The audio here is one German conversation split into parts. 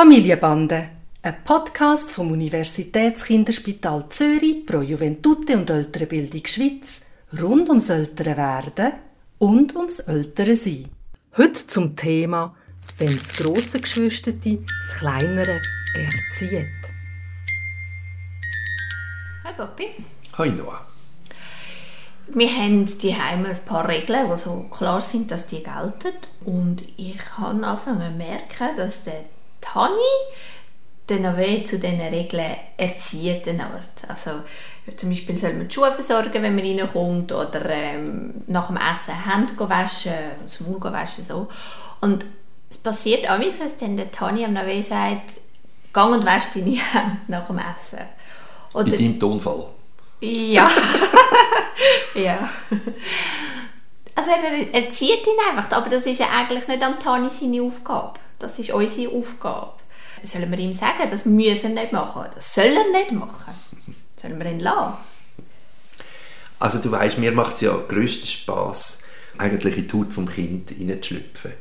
Familienbande, ein Podcast vom Universitätskinderspital Zürich pro Juventute und Ältere Bildung Schweiz rund ums ältere Werden und ums ältere Sein. Heute zum Thema, wenn das grosse Geschwisterte das Kleinere erzieht. Hi Papi. Hi Noah. Wir haben die ein paar Regeln, die so klar sind, dass die gelten. Und ich habe angefangen zu merken, dass der Tani den Nave zu diesen Regeln erzieht. Also zum Beispiel soll man die Schuhe versorgen, wenn man reinkommt, oder ähm, nach dem Essen Hände waschen, das Maul waschen, so. Und es passiert auch, dass dann der Tani am Nave sagt, geh und wasch deine Hände nach dem Essen. Oder, In deinem Tonfall? Ja. ja. Also er erzieht ihn einfach, aber das ist ja eigentlich nicht am Tani seine Aufgabe. Das ist unsere Aufgabe. Sollen wir ihm sagen, das müssen wir nicht machen? Das soll er nicht machen. Sollen wir ihn lassen? Also du weißt, mir macht es ja grössten Spass, eigentlich in die Haut vom Kind hineinzuschlüpfen.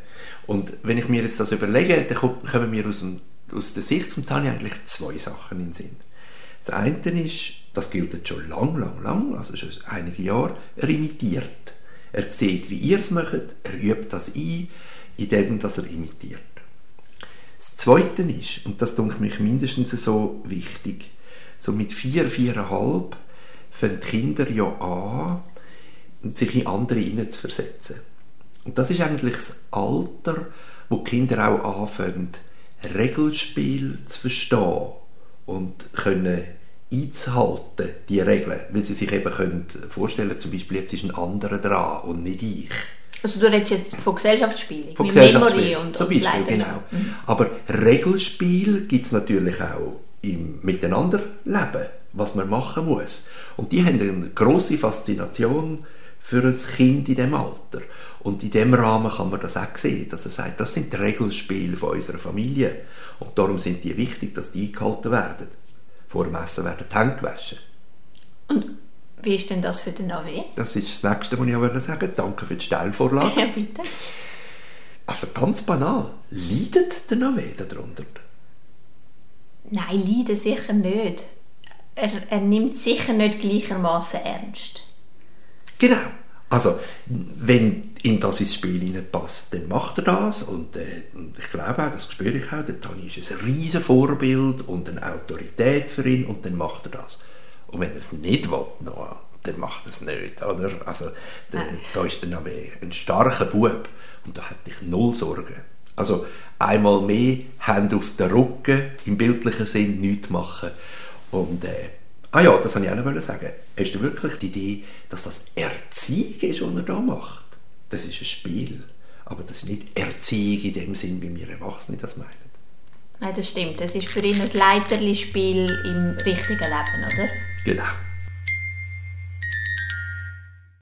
Und wenn ich mir jetzt das überlege, dann kommen mir aus, dem, aus der Sicht von Tani eigentlich zwei Sachen in den Sinn. Das eine ist, das gilt jetzt schon lang, lang, lang, also schon einige Jahre, er imitiert. Er sieht, wie ihr es macht, er übt das ein, indem er imitiert. Zweite ist, und das denke mich mindestens so wichtig, so mit vier, viereinhalb fangen die Kinder ja an, sich in andere hineinzuversetzen. Und das ist eigentlich das Alter, wo die Kinder auch anfangen, Regelspiel zu verstehen und können einzuhalten, die Regeln, weil sie sich eben können vorstellen zum Beispiel jetzt ist ein anderer dran und nicht ich. Also du redest jetzt von Gesellschaftsspielen, von Gesellschaftsspielen, und, zum Beispiel, genau. Mhm. Aber Regelspiel gibt es natürlich auch im Miteinanderleben, was man machen muss. Und die haben eine grosse Faszination für ein Kind in diesem Alter. Und in diesem Rahmen kann man das auch sehen, dass er sagt, das sind die Regelspiele von unserer Familie. Und darum sind die wichtig, dass die eingehalten werden. Vor dem Essen werden die Hände gewaschen. Wie ist denn das für den AW? Das ist das Nächste, was ich auch sagen wollte. Danke für die Stellvorlage. Ja, bitte. Also ganz banal, leidet der AW darunter? Nein, leiden sicher nicht. Er, er nimmt sicher nicht gleichermaßen ernst. Genau. Also, wenn ihm das ins Spiel passt, dann macht er das. Und, äh, und ich glaube auch, das spüre ich auch, der Tani ist ein riesen Vorbild und eine Autorität für ihn und dann macht er das. Und wenn er es nicht will, dann macht er es nicht. Oder? Also, der, da ist dann ein starker Bub und da hätte ich null Sorgen. Also einmal mehr Hände auf den Rücken, im bildlichen Sinn nichts machen. Und äh, ah ja, das wollte ich auch noch sagen. Hast du wirklich die Idee, dass das Erziehung ist, was er da macht? Das ist ein Spiel. Aber das ist nicht Erziehung in dem Sinn, wie wir Erwachsene das meinen. Nein, das stimmt. Es ist für ihn ein Leiterli-Spiel im richtigen Leben, oder? Genau.